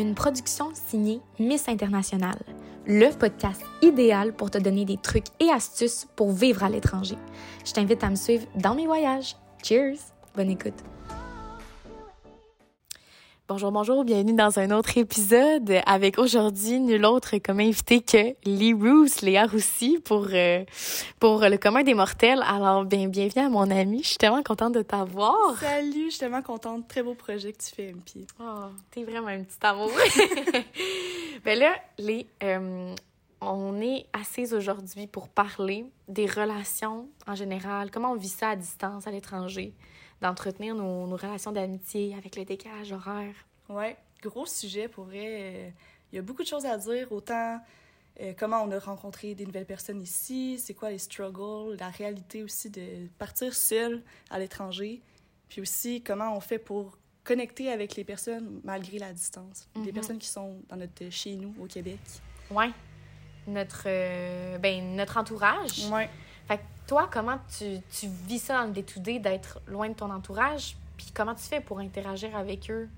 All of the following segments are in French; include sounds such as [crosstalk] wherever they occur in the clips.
une production signée Miss International, le podcast idéal pour te donner des trucs et astuces pour vivre à l'étranger. Je t'invite à me suivre dans mes voyages. Cheers! Bonne écoute! Bonjour, bonjour, bienvenue dans un autre épisode avec aujourd'hui nul autre comme invité que Lee Roos, Léa Roussy pour, euh, pour le commun des mortels. Alors, bien, bienvenue à mon ami. Je suis tellement contente de t'avoir. Salut, je suis tellement contente. Très beau projet que tu fais, MP. Oh, t'es vraiment un petit amour. [laughs] ben là, Lee, euh, on est assises aujourd'hui pour parler des relations en général, comment on vit ça à distance, à l'étranger d'entretenir nos, nos, relations d'amitié avec le décalage horaire. Ouais, gros sujet pour vrai. Il y a beaucoup de choses à dire, autant euh, comment on a rencontré des nouvelles personnes ici, c'est quoi les struggles, la réalité aussi de partir seul à l'étranger, puis aussi comment on fait pour connecter avec les personnes malgré la distance, mm -hmm. des personnes qui sont dans notre chez nous au Québec. Ouais. Notre euh, ben notre entourage. Ouais. Fait toi, comment tu, tu vis ça dans le day-to-day d'être loin de ton entourage? Puis comment tu fais pour interagir avec eux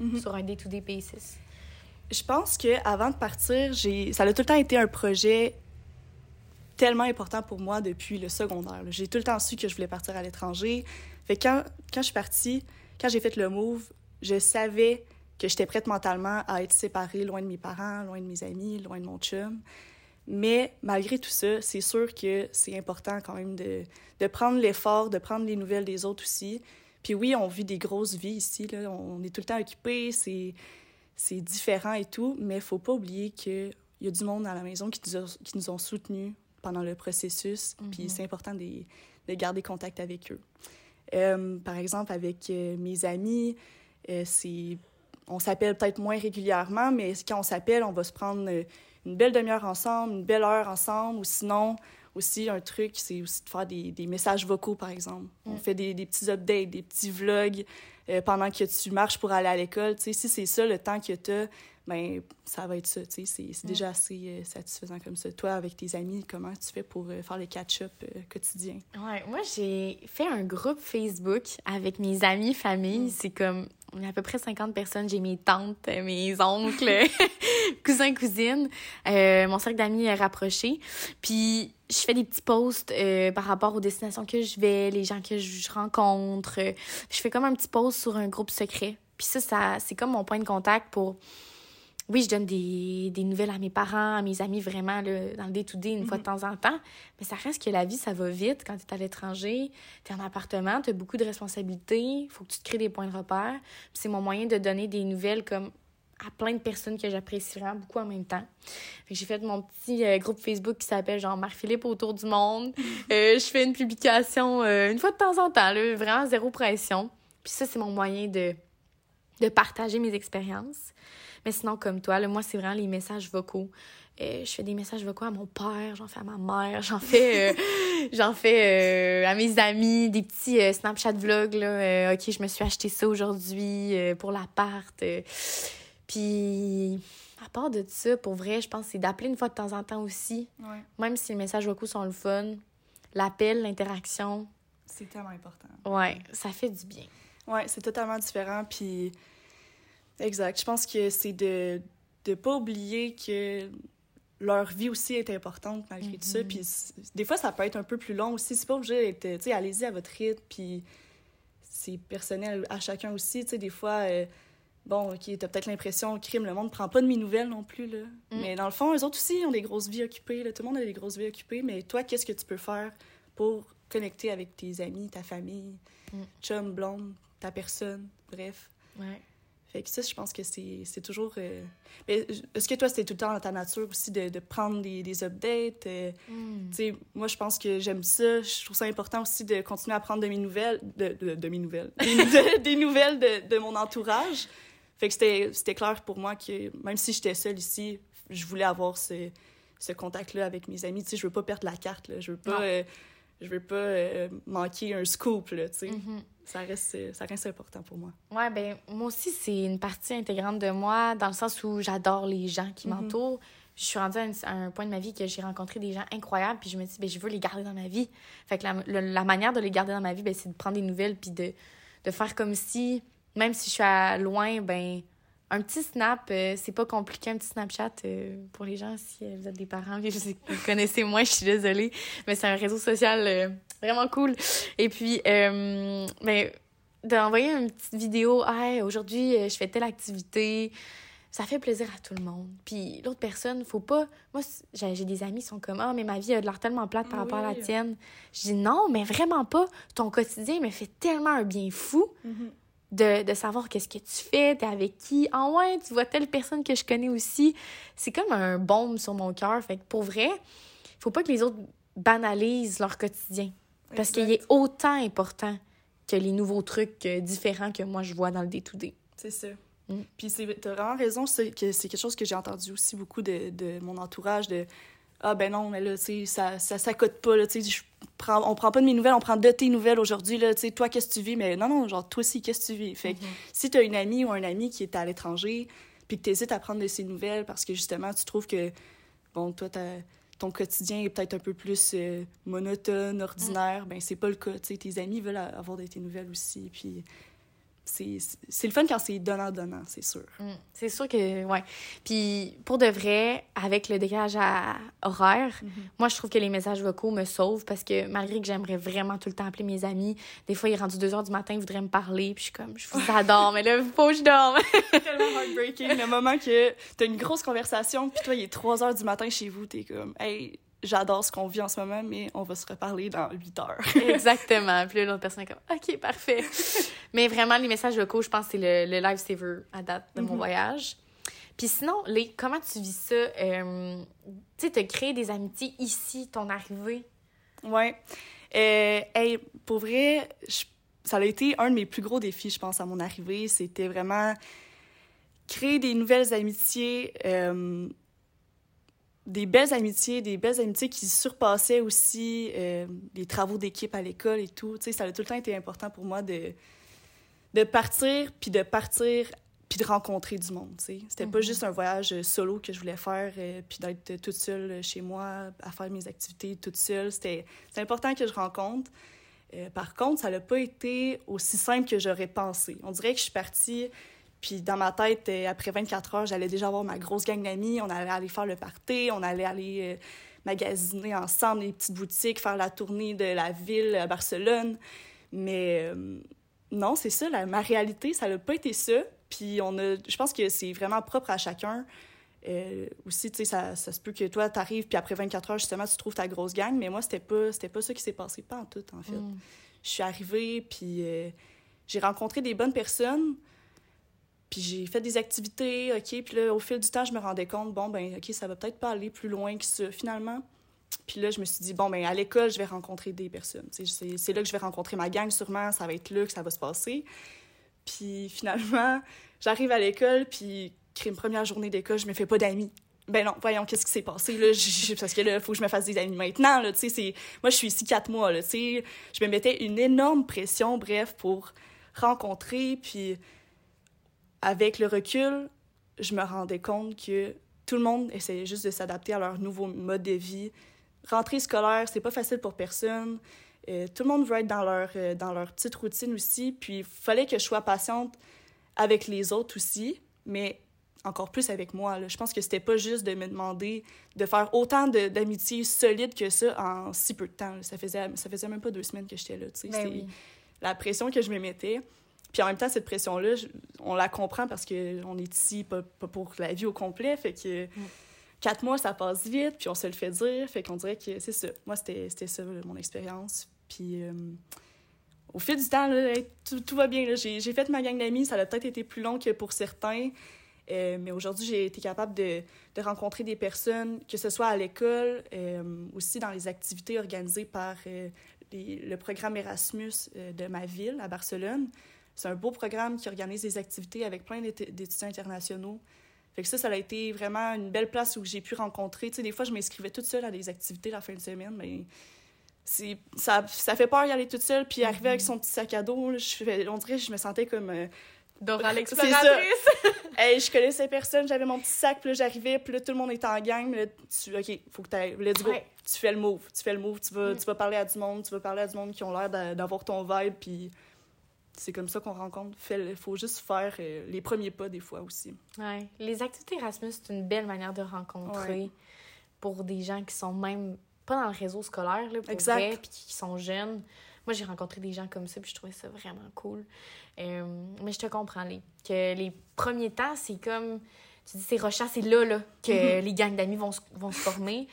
-hmm. sur un day-to-day basis? Je pense que avant de partir, j'ai ça a tout le temps été un projet tellement important pour moi depuis le secondaire. J'ai tout le temps su que je voulais partir à l'étranger. Fait que quand, quand je suis partie, quand j'ai fait le move, je savais que j'étais prête mentalement à être séparée loin de mes parents, loin de mes amis, loin de mon chum. Mais malgré tout ça, c'est sûr que c'est important quand même de, de prendre l'effort, de prendre les nouvelles des autres aussi. Puis oui, on vit des grosses vies ici, là. on est tout le temps occupé, c'est, c'est différent et tout, mais il faut pas oublier qu'il y a du monde à la maison qui nous, a, qui nous ont soutenus pendant le processus, mm -hmm. puis c'est important de, de, garder contact avec eux. Euh, par exemple, avec euh, mes amis, euh, c'est on s'appelle peut-être moins régulièrement, mais quand on s'appelle, on va se prendre une belle demi-heure ensemble, une belle heure ensemble, ou sinon, aussi, un truc, c'est aussi de faire des, des, messages vocaux, par exemple. Mm. On fait des, des, petits updates, des petits vlogs euh, pendant que tu marches pour aller à l'école. Tu sais, si c'est ça le temps que tu as, ben ça va être ça, tu sais, c'est mm. déjà assez euh, satisfaisant comme ça. Toi, avec tes amis, comment tu fais pour euh, faire le catch-up euh, quotidien? Ouais, moi, j'ai fait un groupe Facebook avec mes amis, famille. Mm. C'est comme, on est à peu près 50 personnes. J'ai mes tantes, mes oncles, [laughs] [laughs] cousins, cousines, euh, mon cercle d'amis est rapproché. Puis, je fais des petits posts euh, par rapport aux destinations que je vais, les gens que je rencontre. Je fais comme un petit post sur un groupe secret. Puis ça, ça c'est comme mon point de contact pour oui, je donne des, des, nouvelles à mes parents, à mes amis, vraiment, là, dans le day-to-day, une mm -hmm. fois de temps en temps. Mais ça reste que la vie, ça va vite quand tu es à l'étranger, tu es en appartement, tu as beaucoup de responsabilités, il faut que tu te crées des points de repère. c'est mon moyen de donner des nouvelles comme à plein de personnes que j'apprécie vraiment beaucoup en même temps. J'ai fait mon petit euh, groupe Facebook qui s'appelle genre Marc-Philippe autour du monde. [laughs] euh, je fais une publication euh, une fois de temps en temps, là, vraiment zéro pression. Puis ça, c'est mon moyen de, de partager mes expériences. Mais sinon, comme toi, là, moi, c'est vraiment les messages vocaux. Euh, je fais des messages vocaux à mon père, j'en fais à ma mère, j'en fais, euh, [laughs] j'en fais euh, à mes amis, des petits Snapchat vlogs. Là, OK, je me suis acheté ça aujourd'hui pour l'appart. Puis, à part de ça, pour vrai, je pense que c'est d'appeler une fois de temps en temps aussi. Ouais. Même si les messages vocaux sont le fun, l'appel, l'interaction. C'est tellement important. Ouais, ça fait du bien. Ouais, c'est totalement différent. Puis, Exact. Je pense que c'est de ne pas oublier que leur vie aussi est importante malgré mm -hmm. tout ça. Puis des fois, ça peut être un peu plus long aussi. C'est pas obligé d'être, tu sais, allez-y à votre rythme, puis c'est personnel à chacun aussi. Tu sais, des fois, euh, bon, OK, t'as peut-être l'impression, crime, le monde prend pas de mes nouvelles non plus, là. Mm. Mais dans le fond, eux autres aussi ont des grosses vies occupées, là. Tout le monde a des grosses vies occupées, mais toi, qu'est-ce que tu peux faire pour connecter avec tes amis, ta famille, mm. chum, blonde, ta personne, bref? Ouais. Fait que ça, je pense que c'est toujours... Euh... Est-ce que toi, c'était tout le temps dans ta nature aussi de, de prendre des, des updates? Euh, mm. Tu sais, moi, je pense que j'aime ça. Je trouve ça important aussi de continuer à prendre de mes nouvelles... De, de, de mes nouvelles. des, [laughs] des nouvelles de, de mon entourage. Fait que c'était clair pour moi que même si j'étais seule ici, je voulais avoir ce, ce contact-là avec mes amis. Tu sais, je veux pas perdre la carte, là. Je veux pas... Euh, je veux pas euh, manquer un scoop, là, tu sais. Mm -hmm. ça, reste, ça reste important pour moi. Ouais, ben moi aussi, c'est une partie intégrante de moi, dans le sens où j'adore les gens qui mm -hmm. m'entourent. Je suis rendue à un, à un, point de ma vie que j'ai rencontré des gens incroyables, puis je me dis, ben je veux les garder dans ma vie. Fait que la, la, la manière de les garder dans ma vie, ben c'est de prendre des nouvelles, puis de, de faire comme si, même si je suis à loin, ben un petit snap, euh, c'est pas compliqué, un petit Snapchat euh, pour les gens si euh, vous êtes des parents, [laughs] vous connaissez moi, je suis désolée, mais c'est un réseau social vraiment cool. Et puis, ben, d'envoyer une petite vidéo, hey, aujourd'hui, je fais telle activité, ça fait plaisir à tout le monde. Puis l'autre personne, faut pas. Moi, j'ai des amis qui sont comme Ah, mais ma vie a l'air tellement plate par rapport à la tienne. Je dis non, mais vraiment pas. Ton quotidien me fait tellement un bien fou. Mm-hmm de, de savoir qu'est-ce que tu fais, t'es avec qui. En ah ouais, tu vois telle personne que je connais aussi. C'est comme un baume sur mon cœur. Fait que pour vrai, faut pas que les autres banalisent leur quotidien. Parce qu'il est autant important que les nouveaux trucs euh, différents que moi je vois dans le day-to-day. C'est ça. Mm. Puis t'as vraiment raison, c'est quelque chose que j'ai entendu aussi beaucoup de, de mon entourage, de ah ben non, mais là, tu sais, ça, ça s'accote pas, là, tu sais, prends, on prend pas de mes nouvelles, on prend de tes nouvelles aujourd'hui, là, tu sais, toi, qu'est-ce que tu vis? Mais non, non, genre, toi aussi, qu'est-ce que tu vis? Fait que mm-hmm. si t'as une amie ou un ami qui est à l'étranger, puis que t'hésites à prendre de ses nouvelles parce que, justement, tu trouves que, bon, toi, ton quotidien est peut-être un peu plus euh, monotone, ordinaire, mm. ben c'est pas le cas, tu sais, tes amis veulent avoir de tes nouvelles aussi, puis c'est le fun quand c'est donnant-donnant, c'est sûr. Mm. c'est sûr que, ouais. Puis pour de vrai, avec le décalage à horaire, mm-hmm. moi, je trouve que les messages vocaux me sauvent parce que malgré que j'aimerais vraiment tout le temps appeler mes amis, des fois, il est rendu 2 heures du matin, ils voudraient me parler, puis je suis comme, je vous adore, mais là, faut que je dorme. [laughs] tellement heartbreaking, le moment que t'as une grosse conversation, puis toi, il est 3 heures du matin chez vous, t'es comme, hey, j'adore ce qu'on vit en ce moment, mais on va se reparler dans 8 heures. [laughs] Exactement. Puis l'autre personne est comme, OK, parfait. [laughs] mais vraiment, les messages locaux, je pense que c'est le, le lifesaver à date de mon mhm. voyage. Puis sinon, les, comment tu vis ça? Euh, tu sais, as créé des amitiés ici, ton arrivée? Ouais. Euh, hey, pour vrai, ça a été un de mes plus gros défis, je pense, à mon arrivée. C'était vraiment créer des nouvelles amitiés. Euh, des belles amitiés, des belles amitiés qui surpassaient aussi euh, les travaux d'équipe à l'école et tout. Tu sais, ça a tout le temps été important pour moi de, de partir, puis de partir, puis de rencontrer du monde, tu sais. C'était pas mhm. juste un voyage solo que je voulais faire, euh, puis d'être toute seule chez moi à faire mes activités toute seule. C'était important que je rencontre. Euh, par contre, ça n'a pas été aussi simple que j'aurais pensé. On dirait que je suis partie puis dans ma tête, euh, après 24 heures, j'allais déjà avoir ma grosse gang d'amis. On allait aller faire le party, on allait aller euh, magasiner ensemble des petites boutiques, faire la tournée de la ville à Barcelone. Mais euh, non, c'est ça, la, ma réalité, ça n'a pas été ça. Puis on a, je pense que c'est vraiment propre à chacun. aussi, tu sais, ça, ça, se peut que toi, t'arrives, puis après 24 heures, justement, tu trouves ta grosse gang. Mais moi, c'était pas, c'était pas ça qui s'est passé, pas en tout, en fait. Mm. Je suis arrivée, puis j'ai rencontré des bonnes personnes. Puis j'ai fait des activités, OK. Puis là, au fil du temps, je me rendais compte, bon, ben OK, ça va peut-être pas aller plus loin que ça, finalement. Puis là, je me suis dit, bon, ben à l'école, je vais rencontrer des personnes. C'est là que je vais rencontrer ma gang, sûrement. Ça va être là que ça va se passer. Puis finalement, [laughs] j'arrive à l'école, puis une première journée d'école, je me fais pas d'amis. Ben non, voyons, qu'est-ce qui s'est passé, là? parce que là, faut que je me fasse des amis maintenant, tu sais. Moi, je suis ici quatre mois, tu sais. Je me mettais une énorme pression, bref, pour rencontrer, puis avec le recul, je me rendais compte que tout le monde essayait juste de s'adapter à leur nouveau mode de vie. Rentrée scolaire, c'est pas facile pour personne. Euh, tout le monde veut être dans leur, euh, dans leur petite routine aussi. Puis il fallait que je sois patiente avec les autres aussi, mais encore plus avec moi. Je pense que c'était pas juste de me demander de faire autant d'amitiés solides que ça en si peu de temps. Ça faisait, ça faisait même pas deux semaines que j'étais là. Ben la pression que je me mettais. Puis en même temps, cette pression-là, on la comprend parce qu'on est ici pas, pour la vie au complet. Fait que mm. quatre mois, ça passe vite, puis on se le fait dire. Fait qu'on dirait que c'est ça. Moi, c'était ça, mon expérience. Puis euh, au fil du temps, tout, va bien. J'ai fait ma gang d'amis. Ça a peut-être été plus long que pour certains. Euh, mais aujourd'hui, j'ai été capable de, de, rencontrer des personnes, que ce soit à l'école, euh, aussi dans les activités organisées par le programme Erasmus de ma ville, à Barcelone. C'est un beau programme qui organise des activités avec plein d'étudiants internationaux. Fait que ça, ça a été vraiment une belle place où j'ai pu rencontrer. Tu sais, des fois, je m'inscrivais toute seule à des activités la fin de semaine, mais ça, ça fait peur d'y aller toute seule. Puis arriver avec son petit sac à dos, je, on dirait que je me sentais comme... Euh, Dora [laughs] l'exploratrice! hey, je connaissais personne, j'avais mon petit sac, puis là, j'arrivais, puis là, tout le monde était en gang. Mais là, tu, OK, faut que tu ailles, let's go. Tu fais le move, tu fais le move, tu vas, mm. tu vas parler à du monde, tu vas parler à du monde qui ont l'air d'avoir ton vibe, puis c'est comme ça qu'on rencontre. Il faut juste faire euh, les premiers pas des fois aussi. Ouais. Les activités Erasmus, c'est une belle manière de rencontrer pour des gens qui sont même pas dans le réseau scolaire, là, pour Exact. vrai, puis qui sont jeunes. Moi, j'ai rencontré des gens comme ça, puis je trouvais ça vraiment cool. Euh, mais je te comprends, les, que les premiers temps, c'est comme... Tu dis, c'est Rochas, c'est là, là, que Mhm. les gangs d'amis vont, vont se former.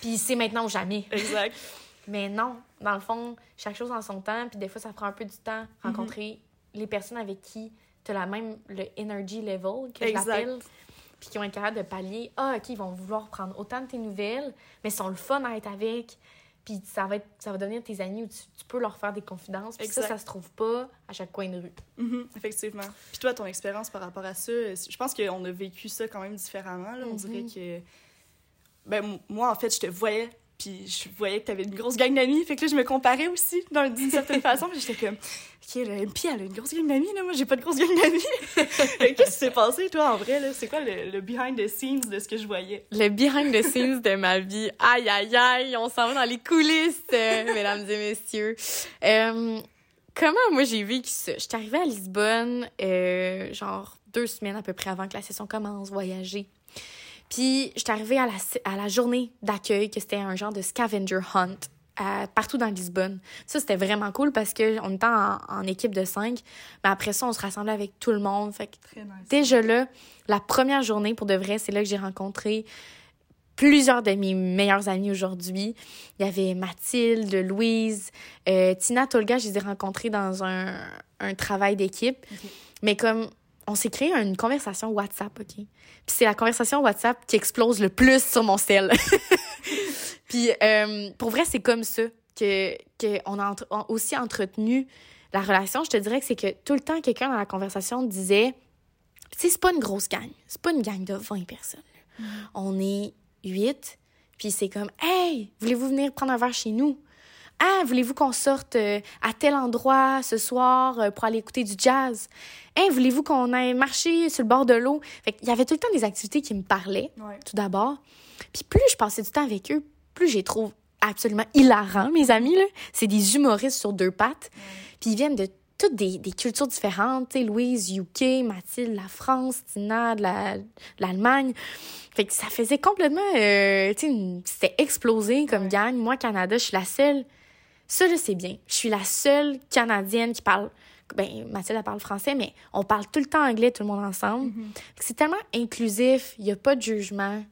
Puis c'est maintenant ou jamais. Exact. [laughs] Mais non, dans le fond, chaque chose en son temps, puis des fois, ça prend un peu du temps Mhm. rencontrer les personnes avec qui tu as la même, le energy level, que l'appelle, puis qui vont être capables de pallier. Ah, OK, ils vont vouloir prendre autant de tes nouvelles, mais ils sont le fun à être avec, puis ça va, être, ça va devenir tes amis où tu, tu peux leur faire des confidences, puis ça, ça se trouve pas à chaque coin de rue. Mhm, effectivement. Puis toi, ton expérience par rapport à ça, je pense qu'on a vécu ça quand même différemment. Là. On Mhm. dirait que. Ben, moi, en fait, je te voyais, puis je voyais que tu avais une grosse gang d'amis. Fait que là, je me comparais aussi, d'une certaine façon. Puis j'étais comme, OK, le MP, elle a une grosse gang d'amis, là. Moi, j'ai pas de grosse gang d'amis. [laughs] Qu'est-ce qui s'est passé, toi, en vrai, là? C'est quoi le, le behind the scenes de ce que je voyais? Le behind the scenes de ma vie. Aïe, aïe, aïe, on s'en va dans les coulisses, euh, mesdames et messieurs. Euh, comment moi j'ai vécu ça? J'étais arrivée à Lisbonne, euh, genre deux semaines à peu près avant que la session commence, voyager. Puis j'étais arrivée à la, à la journée d'accueil, que c'était un genre de scavenger hunt. euh, partout dans Lisbonne. Ça, c'était vraiment cool parce qu'on était en, en équipe de cinq. Mais après ça, on se rassemblait avec tout le monde. Fait que Très nice. déjà là, la première journée, pour de vrai, c'est là que j'ai rencontré plusieurs de mes meilleurs amis aujourd'hui. Il y avait Mathilde, Louise, euh, Tina, Tolga, je les ai rencontrés dans un, un travail d'équipe. Mais comme on s'est créé une conversation WhatsApp, OK? Puis c'est la conversation WhatsApp qui explose le plus sur mon cell. [laughs] Puis euh, pour vrai, c'est comme ça que, que on a entre- on- aussi entretenu la relation. Je te dirais que c'est que tout le temps, quelqu'un dans la conversation disait tu sais, c'est pas une grosse gang. C'est pas une gang de 20 personnes. On est 8. Puis c'est comme, hey, voulez-vous venir prendre un verre chez nous? Ah, voulez-vous qu'on sorte euh, à tel endroit ce soir euh, pour aller écouter du jazz? Hey, voulez-vous qu'on aille marcher sur le bord de l'eau? Fait qu'il y avait tout le temps des activités qui me parlaient, Ouais. tout d'abord. Puis plus je passais du temps avec eux, plus je les trouve absolument hilarants, mes amis. là. C'est des humoristes sur deux pattes. Puis ils viennent de toutes des, des cultures différentes. Tu sais, Louise, UK, Mathilde, la France, Tina, de la- de l'Allemagne. Fait que ça faisait complètement... euh, tu sais, c'était explosé comme Ouais. gang. Moi, Canada, je suis la seule... Ça, là, c'est bien. Je suis la seule Canadienne qui parle... Ben, Mathilde, elle parle français, mais on parle tout le temps anglais, tout le monde ensemble. Mhm. Que C'est tellement inclusif, il n'y a pas de jugement.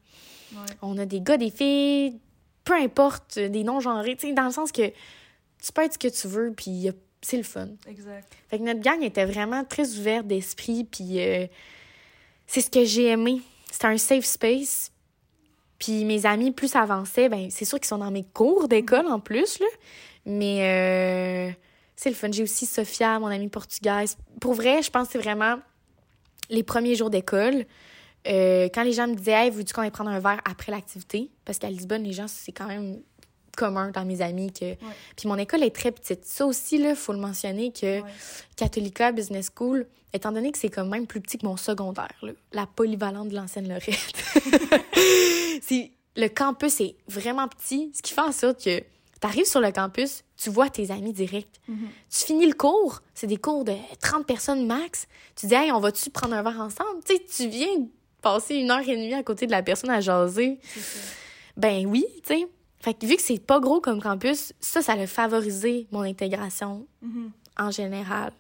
Ouais. On a des gars, des filles, peu importe, euh, des non-genrés, sais, dans le sens que tu peux être ce que tu veux, puis c'est le fun. Exact. Fait que notre gang était vraiment très ouvert d'esprit, puis euh, c'est ce que j'ai aimé. C'était un safe space. Puis mes amis, plus avançait, ben c'est sûr qu'ils sont dans mes cours d'école en plus, là. Mais euh, c'est le fun. J'ai aussi Sophia, mon amie portugaise. Pour vrai, je pense que c'est vraiment les premiers jours d'école. Euh, quand les gens me disaient, hey, veux-tu qu'on aille prendre un verre après l'activité? Parce qu'à Lisbonne, les gens, c'est quand même commun dans mes amis. que Puis mon école est très petite. Ça aussi, il faut le mentionner que Ouais. Catholica Business School, étant donné que c'est quand même plus petit que mon secondaire, là, la polyvalente de l'ancienne Lorette. [laughs] le campus est vraiment petit, ce qui fait en sorte que tu arrives sur le campus, tu vois tes amis direct. Mhm. Tu finis le cours, c'est des cours de 30 personnes max. Tu dis, hey, on va-tu prendre un verre ensemble? Tu sais, tu viens passer une heure et demie à côté de la personne à jaser. Ben oui, tu sais. Fait que vu que c'est pas gros comme campus, ça, ça a favorisé mon intégration Mhm. en général.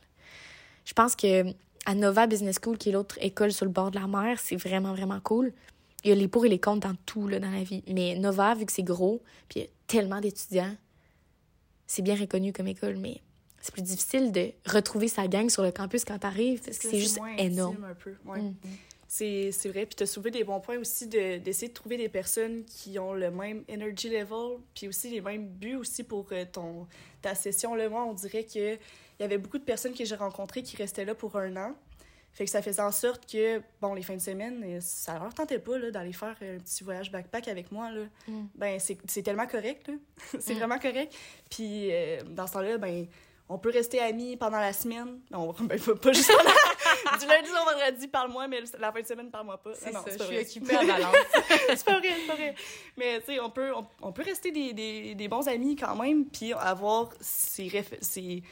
Je pense que à Nova Business School, qui est l'autre école sur le bord de la mer, c'est vraiment, vraiment cool. Il y a les pour et les contre dans tout là, dans la vie. Mais Nova, vu que c'est gros, puis il y a tellement d'étudiants, c'est bien reconnu comme école, mais c'est plus difficile de retrouver sa gang sur le campus quand t'arrives, parce que c'est juste énorme. intime un peu. Ouais. Mhm. C'est vrai. Puis tu as soulevé des bons points aussi de- d'essayer de, trouver des personnes qui ont le même energy level, puis aussi les mêmes buts aussi pour euh, ton, ta session. Là, moi, on dirait qu'il y avait beaucoup de personnes que j'ai rencontrées qui restaient là pour un an. Fait que ça faisait en sorte que, bon, les fins de semaine, euh, ça leur tentait pas d'aller faire un petit voyage backpack avec moi. Là. Mm. Ben, c'est tellement correct. [laughs] c'est Mm. vraiment correct. Puis euh, dans ce temps-là, ben, on peut rester amis pendant la semaine. Non, [laughs] ben, pas, pas juste pendant... [laughs] du lundi au vendredi, parle-moi, mais la fin de semaine, parle-moi pas. C'est Non, non, ça, je suis occupée à Valence. [laughs] c'est pas vrai, c'est pas vrai. Mais tu sais, on peut, on, on peut rester des, des, des bons amis quand même, puis avoir ces, réf- ces-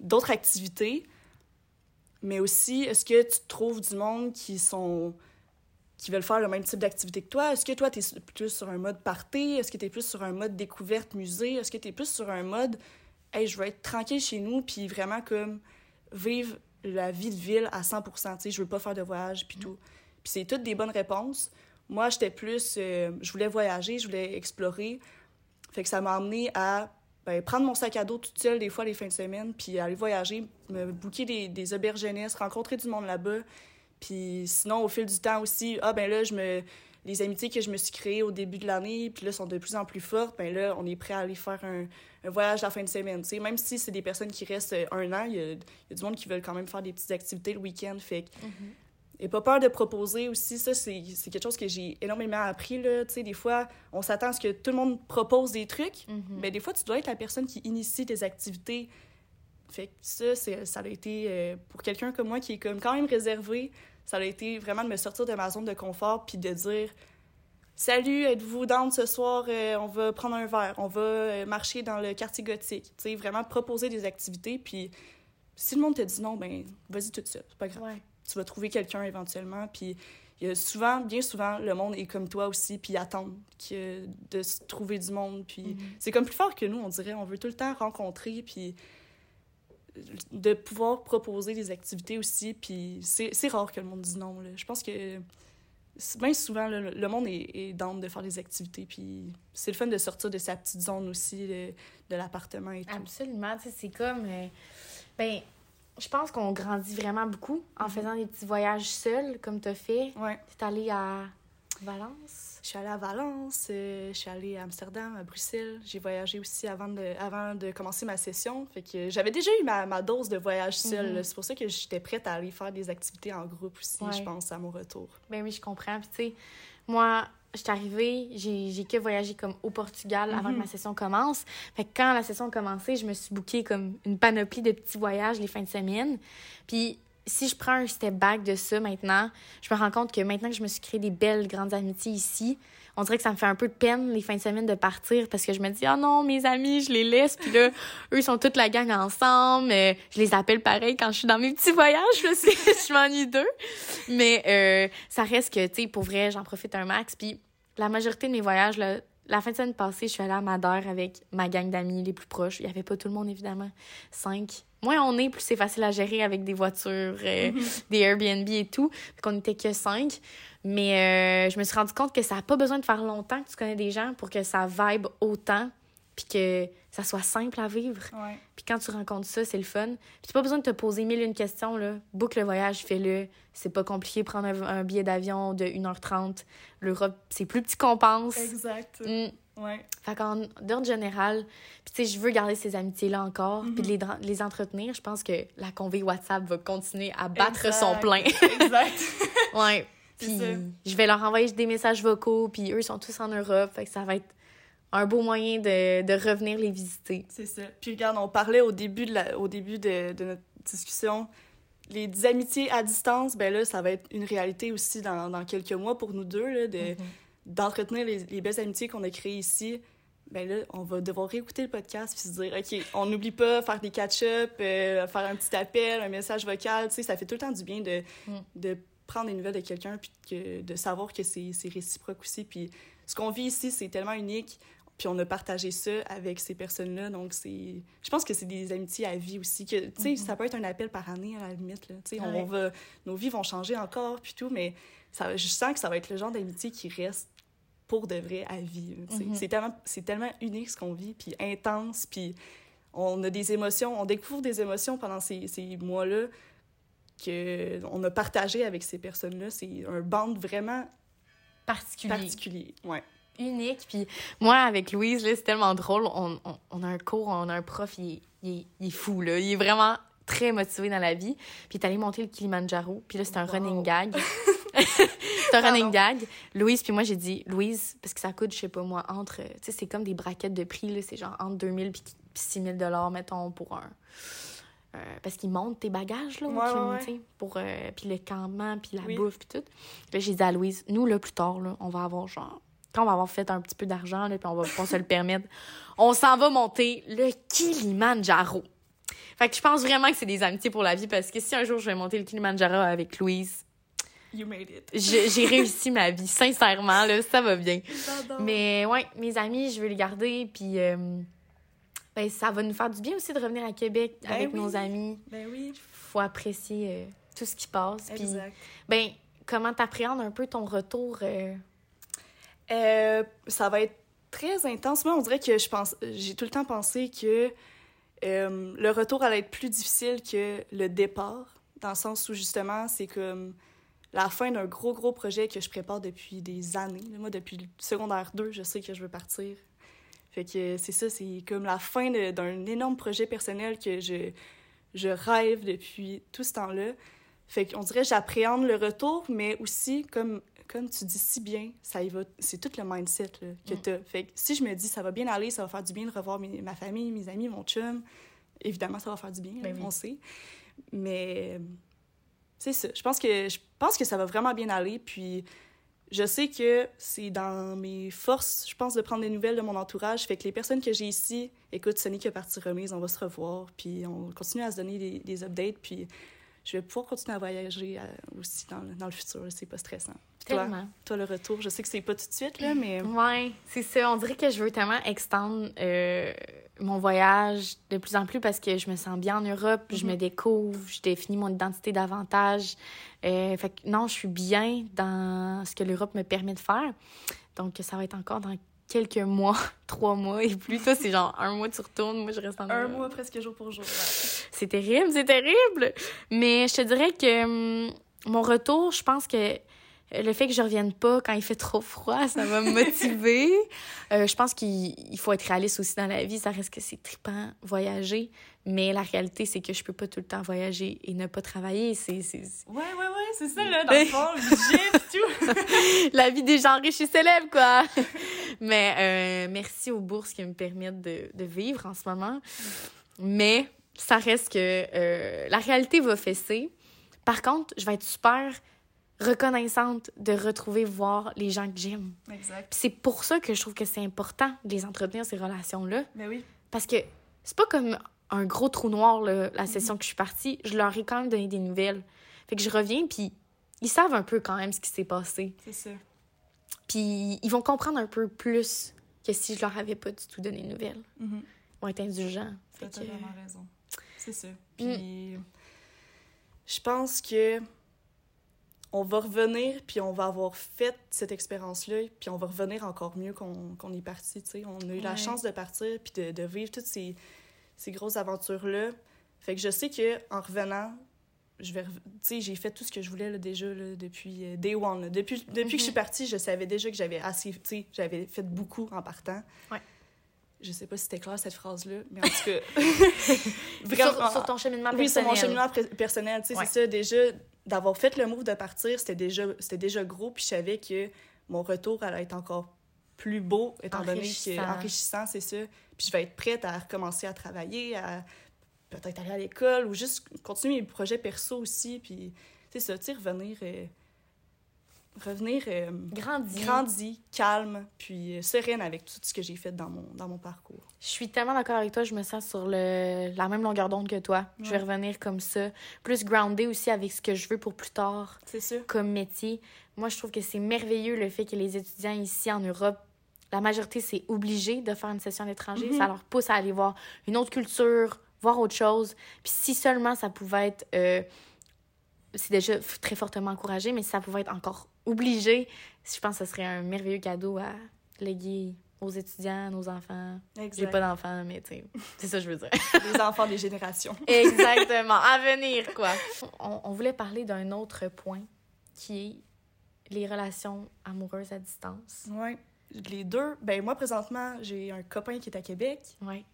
d'autres activités Mais aussi, est-ce que tu trouves du monde qui sont qui veulent faire le même type d'activité que toi? Est-ce que toi, tu es plus sur un mode party? Est-ce que tu es plus sur un mode découverte musée? Est-ce que tu es plus sur un mode, hey, je veux être tranquille chez nous, puis vraiment comme vivre la vie de ville à 100 tu sais, je veux pas faire de voyage, puis tout. Puis c'est toutes des bonnes réponses. Moi, j'étais plus, euh, je voulais voyager, je voulais explorer. Fait que ça m'a amené à ben, prendre mon sac à dos toute seule des fois les fins de semaine, puis aller voyager, me booker des, des auberges jeunesse, rencontrer du monde là-bas, puis sinon, au fil du temps aussi, ah ben là, je me les amitiés que je me suis créées au début de l'année, puis là, sont de plus en plus fortes, ben là, on est prêt à aller faire un, un voyage la fin de semaine. sais même si c'est des personnes qui restent un an, il y, a, y, a du monde qui veulent quand même faire des petites activités le week-end. Fait que, mm-hmm. Et pas peur de proposer aussi, ça, c'est quelque chose que j'ai énormément appris. Là. sais des fois, on s'attend à ce que tout le monde propose des trucs, mm-hmm. mais des fois, tu dois être la personne qui initie tes activités. Fait que ça, ça a été, euh, pour quelqu'un comme moi qui est comme quand même réservé, ça a été vraiment de me sortir de ma zone de confort puis de dire Salut, êtes-vous down ce soir? Euh, on va prendre un verre, on va euh, marcher dans le quartier gothique. Tu sais, vraiment proposer des activités. Puis si le monde te dit non, ben vas-y tout seul, c'est pas grave. Tu vas trouver quelqu'un éventuellement. Puis il y a souvent, bien souvent, le monde est comme toi aussi, puis attend que de se trouver du monde. Puis mm-hmm. c'est comme plus fort que nous, on dirait. On veut tout le temps rencontrer, puis de pouvoir proposer des activités aussi. Puis c'est rare que le monde dise non. Là. Je pense que bien souvent, le, monde est, est de faire des activités. Puis c'est le fun de sortir de sa petite zone aussi, de, de l'appartement et tout. Absolument. C'est comme. Euh, ben, je pense qu'on grandit vraiment beaucoup en mm-hmm. faisant des petits voyages seuls, comme tu as fait. Ouais. Tu es allé à Valence? Je suis allée à Valence, euh, je suis allée à Amsterdam, à Bruxelles. J'ai voyagé aussi avant de, avant de commencer ma session. Fait que j'avais déjà eu ma, ma, dose de voyage seul. Mhm. C'est pour ça que j'étais prête à aller faire des activités en groupe aussi, je pense, à mon retour. Ben oui, je comprends. Puis tu sais, moi, je suis arrivée, j'ai que voyagé comme au Portugal avant que ma mhm. session commence. Fait que quand la session a commencé, je me suis bookée comme une panoplie de petits voyages les fins de semaine. Puis si je prends un step back de ça maintenant, je me rends compte que maintenant que je me suis créé des belles grandes amitiés ici, on dirait que ça me fait un peu de peine les fins de semaine de partir parce que je me dis oh non mes amis je les laisse. Puis là [laughs] eux sont toute la gang ensemble je les appelle pareil quand je suis dans mes petits voyages parce [laughs] que je m'ennuie d'eux. Mais euh, ça reste que tu sais pour vrai j'en profite un max. Puis la majorité de mes voyages là, la fin de semaine passée, je suis allée à Madère avec ma gang d'amis les plus proches. Il n'y avait pas tout le monde, évidemment. Cinq. Moins on est, plus c'est facile à gérer avec des voitures, euh, [laughs] des Airbnb et tout. qu'on n'était que cinq. Mais euh, je me suis rendu compte que ça n'a pas besoin de faire longtemps que tu connais des gens pour que ça vibe autant puis que ça soit simple à vivre. Puis quand tu rencontres ça, c'est le fun. Puis tu pas besoin de te poser mille une questions, là. Boucle le voyage, fais-le. C'est pas compliqué, prendre un, billet d'avion de 1h30. L'Europe, c'est plus petit qu'on pense. Exact. Mm. Ouais. Fait qu'en d'ordre général, puis tu sais, je veux garder ces amitiés-là encore, puis les, mm-hmm. les entretenir. Je pense que la convie WhatsApp va continuer à battre son plein. exact. [laughs] ouais. Puis je vais leur envoyer des messages vocaux, puis eux sont tous en Europe, fait que ça va être un beau moyen de, de revenir les visiter. C'est ça. Puis regarde, on parlait au début de, la, au début de, de notre discussion, les amitiés à distance, ben là, ça va être une réalité aussi dans, dans quelques mois pour nous deux, là, de, mm-hmm. d'entretenir les, les, belles amitiés qu'on a créées ici. Ben là, on va devoir réécouter le podcast puis se dire, OK, on n'oublie pas faire des catch-up, euh, faire un petit appel, un message vocal, tu sais, ça fait tout le temps du bien de, mm. de prendre des nouvelles de quelqu'un puis que, de savoir que c'est, c'est réciproque aussi. Puis ce qu'on vit ici, c'est tellement unique. Puis on a partagé ça avec ces personnes-là. Donc, c'est. Je pense que c'est des amitiés à vie aussi. Que, tu sais, mm-hmm. ça peut être un appel par année, à la limite. Là. Tu sais, on va... Nos vies vont changer encore, puis tout, mais ça... je sens que ça va être le genre d'amitié qui reste pour de vrai à vie. Mm-hmm. C'est tellement... tellement unique ce qu'on vit, puis intense, puis on a des émotions, on découvre des émotions pendant ces, ces mois-là qu'on a partagé avec ces personnes-là. C'est un band vraiment particulier. Particulier, ouais unique. Puis moi, avec Louise, c'est tellement drôle. On, on, on, a un cours, on a un prof, il, il, il, est fou, là. Il est vraiment très motivé dans la vie. Puis il est allé monter le Kilimanjaro. Puis là, c'est un running gag. [laughs] c'est un running gag. Louise, puis moi, j'ai dit, Louise, parce que ça coûte, je sais pas moi, entre... Tu sais, c'est comme des braquettes de prix, là. C'est genre entre 2000 puis 6000 dollars, mettons, pour un... Euh, parce qu'ils montent tes bagages, là, ouais, pour... Euh, puis le campement, puis la bouffe, puis tout. Là, j'ai dit à Louise, nous, là, plus tard, là, on va avoir genre quand on va avoir fait un petit peu d'argent, puis on va pas se le permettre, on s'en va monter le Kilimanjaro. Fait que je pense vraiment que c'est des amitiés pour la vie parce que si un jour je vais monter le Kilimanjaro avec Louise, You made it. j'ai réussi ma vie. Sincèrement, là, ça va bien. Mais ouais, mes amis, je veux les garder. Puis euh, ben, ça va nous faire du bien aussi de revenir à Québec Ben avec oui. nos amis. Ben oui, Faut apprécier euh, tout ce qui passe. Exact. ben, comment t'appréhendes un peu ton retour? euh, Euh, ça va être très intense. Moi, on dirait que je pense, j'ai tout le temps pensé que euh, le retour allait être plus difficile que le départ, dans le sens où justement, c'est comme la fin d'un gros, gros projet que je prépare depuis des années. Moi, depuis le secondaire 2, je sais que je veux partir. Fait que c'est ça, c'est comme la fin d'un énorme projet personnel que je, je rêve depuis tout ce temps-là. Fait qu'on dirait j'appréhende le retour, mais aussi, comme, comme tu dis si bien, ça y va, c'est tout le mindset là, que Mm. t'as. Fait que si je me dis ça va bien aller, ça va faire du bien de revoir mes- ma famille, mes amis, mon chum, évidemment, ça va faire du bien, Ben là, oui. on sait. Mais c'est ça. Je pense que je pense que ça va vraiment bien aller. Puis je sais que c'est dans mes forces, je pense, de prendre des nouvelles de mon entourage. Fait que les personnes que j'ai ici, écoute, ce n'est que partie remise, on va se revoir. Puis on continue à se donner des, des updates. Puis je vais pouvoir continuer à voyager euh, aussi dans, le- dans le futur. C'est pas stressant. Toi? tellement. Toi, le retour, je sais que c'est pas tout de suite, là, mais. Ouais, c'est ça. On dirait que je veux tellement extendre euh, mon voyage de plus en plus parce que je me sens bien en Europe, je Mhm. me découvre, je définis mon identité davantage. Euh, fait que non, je suis bien dans ce que l'Europe me permet de faire. Donc, ça va être encore dans quelques mois, [laughs] trois mois et plus. Toi, c'est genre un mois, tu retournes, moi, je reste en Un Europe. mois presque jour pour jour. ouais. C'est terrible, c'est terrible. Mais je te dirais que hum, mon retour, je pense que le fait que je revienne pas quand il fait trop froid, ça va me [laughs] motiver. Euh, je pense qu'il il faut être réaliste aussi dans la vie. Ça reste que c'est trippant voyager. Mais la réalité, c'est que je peux pas tout le temps voyager et ne pas travailler. C'est c'est- Ouais, ouais, ouais, c'est ça, là, dans le fond, tout. [laughs] la vie des gens riches et célèbres, quoi. Mais euh, merci aux bourses qui me permettent de, de vivre en ce moment. Mais ça reste que euh, la réalité va fesser. Par contre, je vais être super reconnaissante de retrouver voir les gens que j'aime. Exact. C'est pour ça que je trouve que c'est important de les entretenir, ces relations-là. Ben oui. Parce que c'est pas comme un gros trou noir, là, la session que je suis partie. Je leur ai quand même donné des nouvelles. Fait que je reviens, puis ils savent un peu quand même ce qui s'est passé. C'est ça. Puis ils vont comprendre un peu plus que si je leur avais pas du tout donné de nouvelles. Mhm. Ils vont être indulgents. T'as totalement raison. C'est ça. Puis, je pense que on va revenir, puis on va avoir fait cette expérience-là, puis on va revenir encore mieux qu'on est parti. On a eu la chance de partir, puis de, de vivre toutes ces, ces grosses aventures-là. Fait que je sais que en revenant, je vais... j'ai fait tout ce que je voulais, là, déjà, là, depuis euh, day one. là. Depuis, depuis que je suis Mhm. partie, je savais déjà que j'avais assez... J'avais fait beaucoup en partant. Ouais. Je sais pas si c'était clair, cette phrase-là, mais en tout [laughs] cas... Sur, sur ton cheminement Oui, sur personnel. mon cheminement personnel. Tu sais, Ouais. c'est ça, déjà, d'avoir fait le move de partir, c'était déjà, déjà gros. Puis je savais que mon retour allait être encore plus beau, étant donné que Enrichissant. enrichissant, c'est ça. Puis je vais être prête à recommencer à travailler, à peut-être aller à l'école ou juste continuer mes projets perso aussi. Puis c'est ça, tu sais, revenir. euh, revenir euh, Grandi. grandi, calme, puis euh, sereine avec tout ce que j'ai fait dans mon, dans mon parcours. Je suis tellement d'accord avec toi. Je me sens sur le, la même longueur d'onde que toi. Je vais revenir comme ça. Plus grounded aussi avec ce que je veux pour plus tard ça. comme métier. Moi, je trouve que c'est merveilleux le fait que les étudiants ici en Europe, la majorité, c'est obligé de faire une session à l'étranger. Mhm. Ça leur pousse à aller voir une autre culture, voir autre chose. Puis si seulement ça pouvait être... euh, c'est déjà très fortement encouragé, mais si ça pouvait être encore obligé, je pense que ce serait un merveilleux cadeau à léguer aux étudiants, nos enfants. J'ai pas d'enfants, mais tu sais, c'est ça que je veux dire. [laughs] Les enfants des générations. [laughs] Exactement, à venir, quoi. On, on voulait parler d'un autre point qui est les relations amoureuses à distance. Ouais. Les deux, ben moi présentement, j'ai un copain qui est à Québec, Ouais.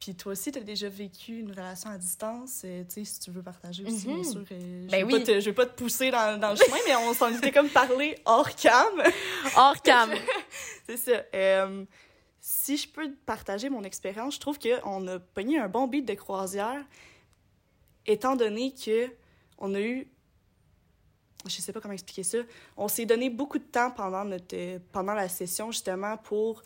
Puis toi aussi tu as déjà vécu une relation à distance, euh, tu sais si tu veux partager aussi Mhm. bien sûr. euh, je Ben veux oui. pas te, je veux pas te pousser dans, dans le chemin mais on s'en était comme parlé hors cam. Hors cam. [laughs] C'est ça. Euh, si je peux partager mon expérience, je trouve que on a pogné un bon beat de croisière étant donné que on a eu je sais pas comment expliquer ça. On s'est donné beaucoup de temps pendant notre pendant la session justement pour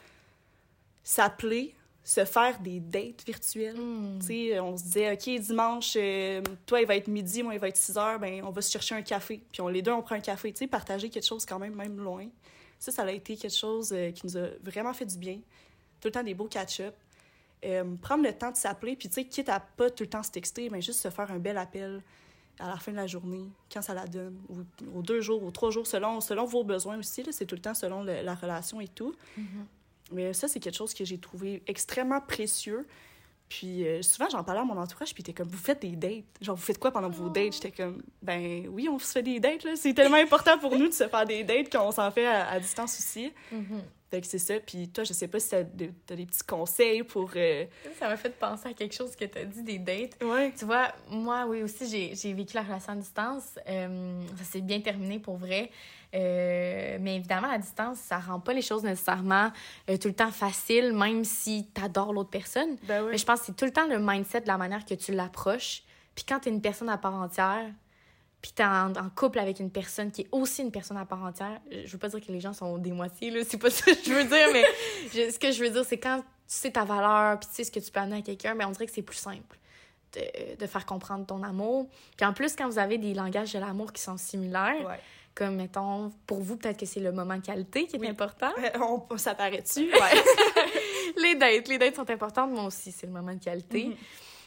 s'appeler se faire des dates virtuelles. Tu sais, on se disait, OK, dimanche, euh, toi, il va être midi, moi, il va être 6 heures, ben, on va se chercher un café. Puis on, les deux, on prend un café. Tu sais, partager quelque chose quand même, même loin. Ça, ça a été quelque chose euh, qui nous a vraiment fait du bien. Tout le temps des beaux catch-up. Euh, prendre le temps de s'appeler, puis tu sais, quitte à pas tout le temps se texter, mais juste se faire un bel appel à la fin de la journée, quand ça la donne, ou aux deux jours, aux trois jours, selon, selon vos besoins aussi. C'est tout le temps selon le- la relation et tout. Mais ça, c'est quelque chose que j'ai trouvé extrêmement précieux. Puis euh, souvent, j'en parlais à mon entourage, puis t'es comme, vous faites des dates. Genre, vous faites quoi pendant vos dates? J'étais comme, ben oui, on se fait des dates, là. C'est tellement important pour nous de se faire des dates qu'on s'en fait à, à distance aussi. Mhm. Fait que c'est ça. Puis toi, je sais pas si t'as de- t'as des petits conseils pour... euh, Ça m'a fait penser à quelque chose que tu as dit des dates. Ouais. Tu vois, moi, oui, aussi, j'ai j'ai vécu la relation à distance. Euh, ça s'est bien terminé pour vrai. Euh, mais évidemment, à distance, ça rend pas les choses nécessairement euh, tout le temps faciles, même si tu adores l'autre personne. Ben. Mais je pense que c'est tout le temps le mindset de la manière que tu l'approches. Puis quand tu es une personne à part entière, puis tu es en, en couple avec une personne qui est aussi une personne à part entière, euh, je veux pas dire que les gens sont des moitiés, là, c'est pas [laughs] ça que je veux dire, mais je- ce que je veux dire, c'est quand tu sais ta valeur, puis tu sais ce que tu peux amener à quelqu'un, mais on dirait que c'est plus simple de, de faire comprendre ton amour. Puis en plus, quand vous avez des langages de l'amour qui sont similaires, Ouais. Comme mettons, pour vous, peut-être que c'est le moment de qualité qui est Oui. important. Euh, on, ça paraît-tu? [laughs] Ouais. [laughs] les dates, les dates sont importantes, moi aussi, c'est le moment de qualité. Mhm.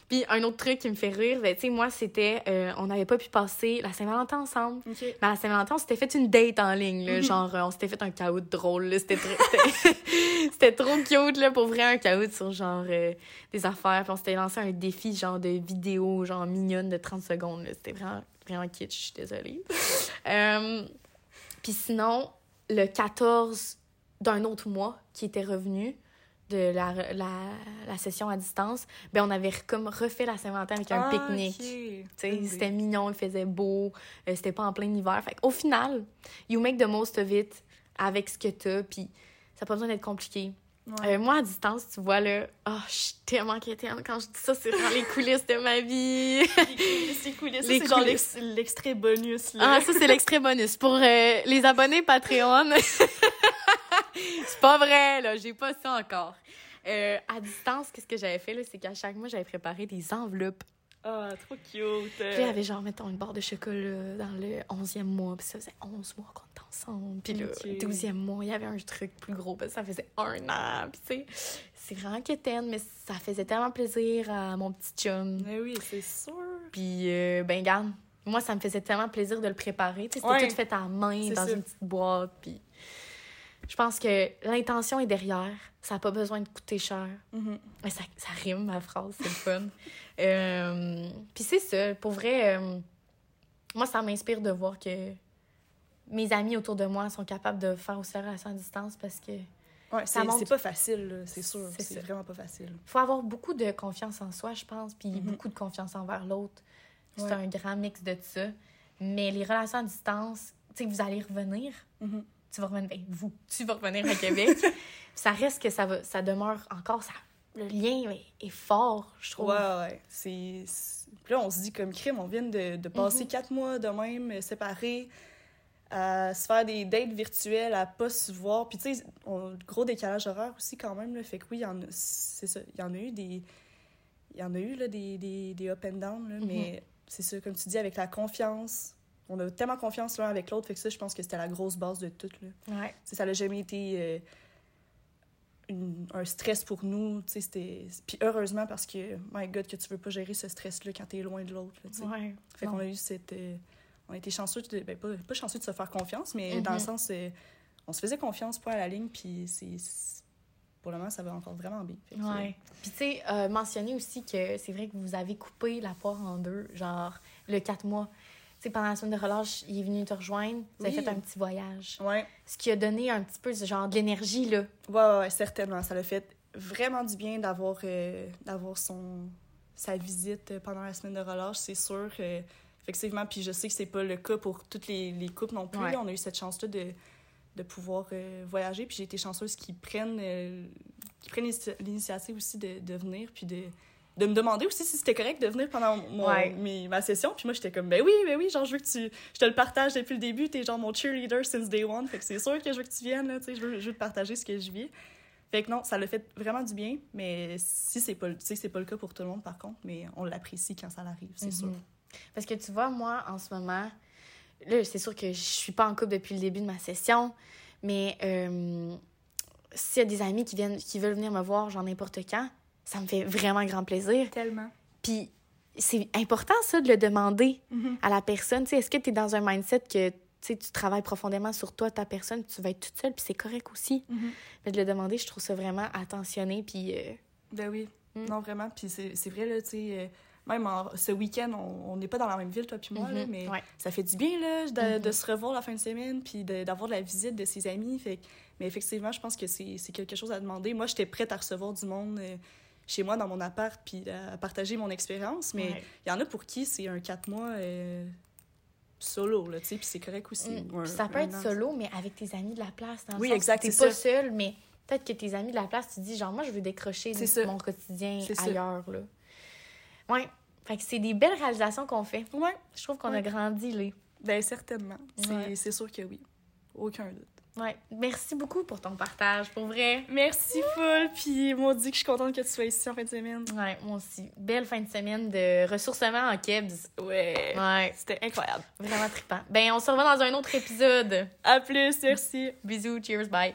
Puis un autre truc qui me fait rire, ben, tu sais, moi, c'était, euh, on n'avait pas pu passer la Saint-Valentin ensemble. Mais à la Saint-Valentin, on s'était fait une date en ligne, là, Mhm. genre, euh, on s'était fait un caout drôle, c'était [laughs] c'était trop cute, là, pour vrai, un caout sur, genre, euh, des affaires, puis on s'était lancé un défi, genre, de vidéo, genre, mignonne de 30 secondes, c'était vraiment, vraiment kitsch, je suis désolée. [laughs] Euh, puis sinon, le 14 d'un autre mois qui était revenu de la, la, la session à distance, ben on avait comme refait la Saint-Valentin avec un Ah, pique-nique. ok. Tu sais, Bonne idée. C'était mignon, il faisait beau, euh, c'était pas en plein hiver. Fait au final, you make the most of it avec ce que t'as, puis ça n'a pas besoin d'être compliqué. Ouais. Euh, moi, à distance, tu vois, là, oh, je suis tellement quétaine. Quand je dis ça, c'est dans les coulisses de ma vie. C'est Les c'est genre coulisses. l'ex- l'extrait bonus, là. Ah, ça, c'est l'extrait bonus. Pour euh, les abonnés Patreon, [laughs] c'est pas vrai, là, j'ai pas ça encore. Euh, à distance, qu'est-ce que j'avais fait, là, c'est qu'à chaque mois, j'avais préparé des enveloppes. Ah, trop cute. Puis il y avait genre, mettons, une barre de chocolat dans le 11e mois, puis ça faisait 11 mois qu'on ensemble. Puis le. 12e mois, il y avait un truc plus gros, parce que ça faisait un an. Puis tu sais, c'est vraiment quétaine, mais ça faisait tellement plaisir à mon petit chum. Mais oui, c'est sûr. Puis, euh, ben, garde, moi, ça me faisait tellement plaisir de le préparer. Tu sais, c'était Ouais. tout fait à main, dans une petite boîte. Puis, je pense que l'intention est derrière. Ça n'a pas besoin de coûter cher. Mais ça, ça rime, ma phrase, c'est le fun. [laughs] Euh, Puis c'est ça, pour vrai, euh, moi, ça m'inspire de voir que mes amis autour de moi sont capables de faire aussi la relation à distance parce que Ouais, c'est montre- pas facile, c'est sûr. C'est vraiment pas facile. faut avoir beaucoup de confiance en soi, je pense, puis Mhm. beaucoup de confiance envers l'autre. C'est Ouais. un grand mix de ça. Mais les relations à distance, tu sais, vous allez revenir. Mhm. Tu vas revenir, ben, vous, tu vas revenir à Québec. [laughs] ça reste que ça, va, ça demeure encore, ça, le lien est, est fort, je trouve. Ouais, ouais. C'est... là, on se dit comme crime, on vient de, de passer Mhm. quatre mois de même euh, séparés, à se faire des dates virtuelles, à pas se voir. Puis tu sais, gros décalage horaire aussi quand même, là. Fait que oui, il y en a, c'est ça. Il y en a eu des... Il y en a eu, là, des, des, des up and down, là, mais c'est ça, comme tu dis, avec la confiance. On a tellement confiance l'un avec l'autre, fait que ça, je pense que c'était la grosse base de tout, là. Ouais. Tu ça n'a jamais été euh, une- un stress pour nous. tu Puis heureusement, parce que, my God, que tu veux pas gérer ce stress-là quand t'es loin de l'autre. tu. Ouais. Fait qu'on a eu cette. euh, on été chanceux, de, ben, pas, pas chanceux de se faire confiance, mais dans le Mhm. sens. euh, on se faisait confiance, point à la ligne, puis c'est. Pour le moment, ça va encore vraiment bien. Que, Ouais. Puis, tu sais, euh, mentionner aussi que c'est vrai que vous avez coupé la poire en deux, genre le 4 mois. Tu sais, pendant la semaine de relâche, il est venu te rejoindre, vous avez fait un petit voyage. Ouais. Ce qui a donné un petit peu ce genre de l'énergie, là. Ouais, certainement. Ça l'a fait vraiment du bien d'avoir euh, d'avoir son sa visite pendant la semaine de relâche, c'est sûr. euh, effectivement, puis je sais que c'est pas le cas pour toutes les, les couples non plus. Ouais. On a eu cette chance-là de, de pouvoir euh, voyager, puis j'ai été chanceuse qu'ils prennent, euh, prennent l'initia- l'initiative aussi de, de venir, puis de, de me demander aussi si c'était correct de venir pendant mon, Ouais. mes- ma session. Puis moi, j'étais comme, ben oui, ben oui, genre, je veux que tu... Je te le partage depuis le début, t'es genre mon cheerleader since day one, fait que c'est sûr que je veux que tu viennes, là, tu sais, je veux, je veux te partager ce que je vis. Fait que non, ça le fait vraiment du bien, mais si c'est pas, c'est pas le cas pour tout le monde, par contre, mais on l'apprécie quand ça arrive, c'est sûr. Parce que tu vois, moi, en ce moment, là, c'est sûr que je suis pas en couple depuis le début de ma session, mais euh, s'il y a des amis qui, viennent, qui veulent venir me voir, genre n'importe quand, ça me fait vraiment grand plaisir. Tellement. Puis c'est important, ça, de le demander Mhm. à la personne. Tu sais, est-ce que tu es dans un mindset que tu travailles profondément sur toi, ta personne, tu vas être toute seule, puis c'est correct aussi? Mhm. Mais de le demander, je trouve ça vraiment attentionné, puis... euh, Ben oui, Mm. non, vraiment. Puis c'est c'est vrai, là, tu sais, euh, même en- ce week-end, on n'est pas dans la même ville, toi puis moi, là, mhm, mais ouais. ça fait du bien, là, de, Mhm. de se revoir la fin de semaine, puis d'avoir de la visite de ses amis. Fait, mais effectivement, je pense que c'est quelque chose à demander. Moi, j'étais prête à recevoir du monde euh, chez moi, dans mon appart, puis à partager mon expérience, mais il Ouais. y en a pour qui c'est un quatre mois euh, solo, là, tu sais, puis c'est correct aussi. Mm. Un- ça peut être an. solo, mais avec tes amis de la place. Dans Oui, exact, T'es pas seul, mais peut-être que tes amis de la place, tu te dis, genre, moi, je veux décrocher mon quotidien ailleurs, là. Ouais. Fait que c'est des belles réalisations qu'on fait. Ouais, Je trouve qu'on Ouais. a grandi, là. ben certainement. C'est Ouais. sûr que oui. Aucun doute. Ouais. Merci beaucoup pour ton partage, pour vrai. Merci, Paul. Puis, moi, dit que je suis contente que tu sois ici en fin de semaine. Ouais, moi aussi. Belle fin de semaine de ressourcement en Kebs. Ouais. Ouais, C'était incroyable. vraiment trippant. Ben, on se revoit dans un autre épisode. À plus, merci. Bisous, cheers, bye.